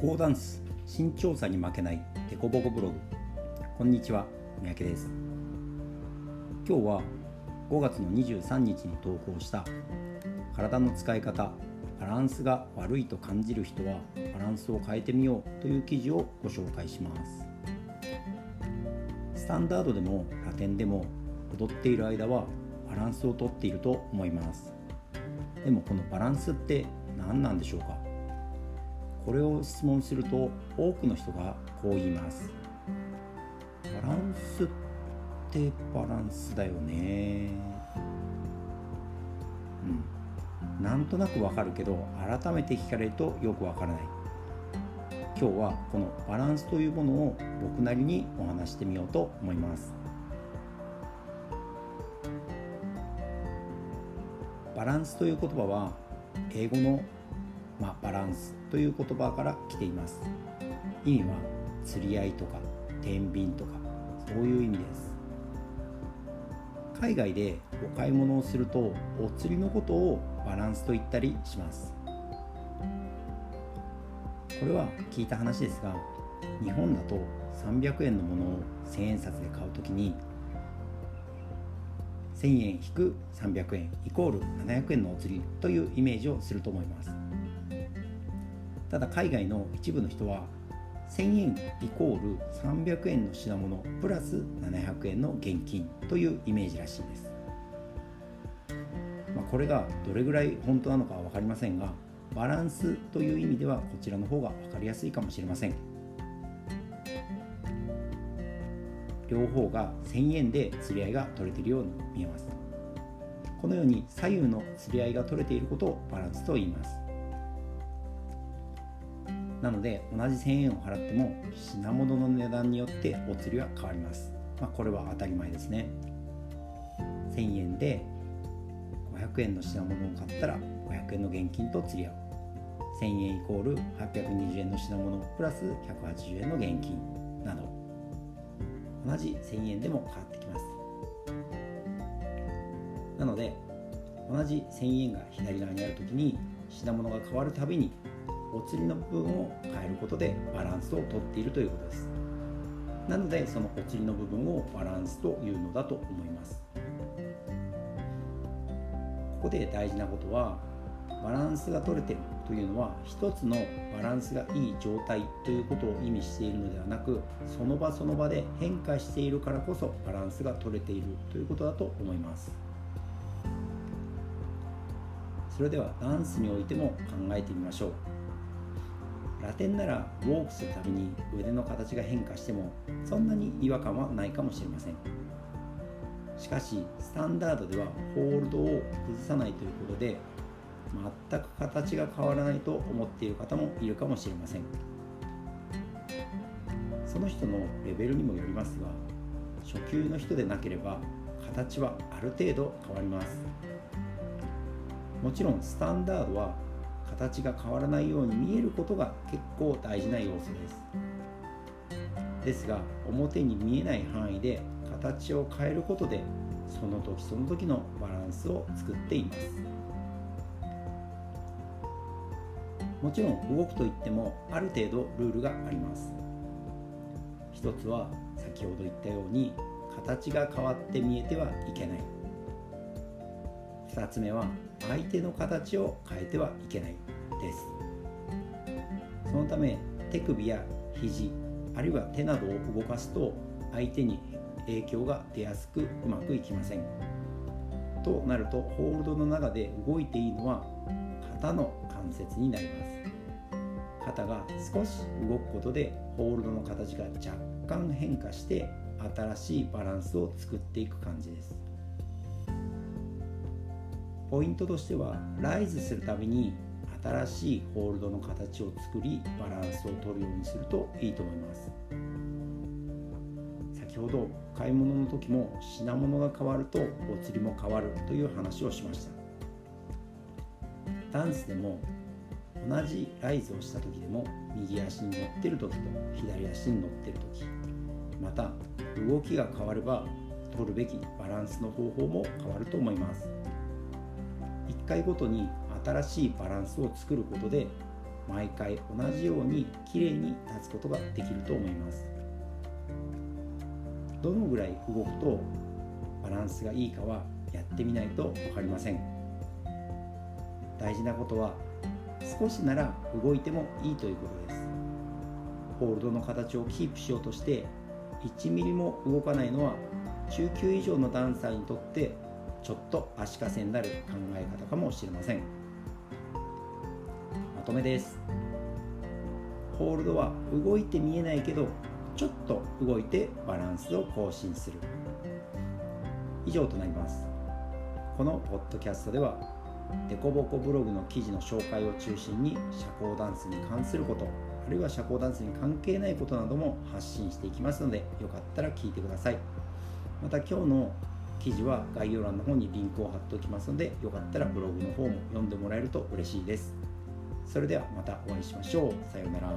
交ダンス身長差に負けないデコボコブログ。こんにちは三宅です。今日は5月の23日に投稿した体の使い方バランスが悪いと感じる人はバランスを変えてみようという記事をご紹介します。スタンダードでもラテンでも踊っている間はバランスをとっていると思います。でもこのバランスって何なんでしょうか？これを質問すると多くの人がこう言います。バランスってバランスだよね。うん。なんとなくわかるけど改めて聞かれるとよくわからない。今日はこのバランスというものを僕なりにお話してみようと思います。バランスという言葉は英語の、まあ、バランスという言葉から来ています。意味は釣り合いとか天秤とかそういう意味です。海外でお買い物をするとお釣りのことをバランスと言ったりします。これは聞いた話ですが日本だと300円のものを1000円札で買うときに1000円引く300円イコール700円のお釣りというイメージをすると思います。ただ海外の一部の人は1000円イコール300円の品物プラス700円の現金というイメージらしいです、まあ、これがどれぐらい本当なのかは分かりませんがバランスという意味ではこちらの方が分かりやすいかもしれません。両方が1000円で釣り合いが取れているように見えます。このように左右の釣り合いが取れていることをバランスと言います。なので同じ1000円を払っても品物の値段によってお釣りは変わります、まあ、これは当たり前ですね。1000円で500円の品物を買ったら500円の現金と釣り合う。1000円イコール820円の品物プラス180円の現金。など。同じ1000円でも変わってきます。なので同じ1000円が左側にある時に品物が変わるたびにお釣りの部分を変えることでバランスをとっているということです。なのでそのお釣りの部分をバランスというのだと思います。ここで大事なことはバランスが取れてるというのは一つのバランスがいい状態ということを意味しているのではなくその場その場で変化しているからこそバランスが取れているということだと思います。それではダンスにおいても考えてみましょう。ラテンならウォークするたびに腕の形が変化してもそんなに違和感はないかもしれません。しかしスタンダードではホールドを崩さないということで全く形が変わらないと思っている方もいるかもしれません。その人のレベルにもよりますが初級の人でなければ形はある程度変わります。もちろんスタンダードは形が変わらないように見えることが結構大事な要素です。ですが表に見えない範囲で形を変えることでその時その時のバランスを作っています。もちろん動くといってもある程度ルールがあります。一つは先ほど言ったように形が変わって見えてはいけない。2つ目は相手の形を変えてはいけないです。そのため手首や肘あるいは手などを動かすと相手に影響が出やすくうまくいきません。となるとホールドの中で動いていいのは肩の関節になります。肩が少し動くことでホールドの形が若干変化して新しいバランスを作っていく感じです。ポイントとしてはライズするたびに新しいホールドの形を作りバランスを取るようにするといいと思います。先ほど買い物の時も品物が変わるとお釣りも変わるという話をしました。ダンスでも同じライズをした時でも右足に乗ってる時と左足に乗ってる時また動きが変われば取るべきバランスの方法も変わると思います。回ごとに新しいバランスを作ることで毎回同じようにきれいに立つことができると思います。どのぐらい動くとバランスがいいかはやってみないと分かりません。大事なことは少しなら動いてもいいということです。ホールドの形をキープしようとして1ミリも動かないのは中級以上のダンサーにとってちょっと足かせになる考え方かもしれません。まとめです。ホールドは動いて見えないけどちょっと動いてバランスを更新する。以上となります。このポッドキャストではデコボコブログの記事の紹介を中心に社交ダンスに関することあるいは社交ダンスに関係ないことなども発信していきますのでよかったら聞いてください。また今日の記事は概要欄の方にリンクを貼っておきますのでよかったらブログの方も読んでもらえると嬉しいです。それではまたお会いしましょう。さようなら。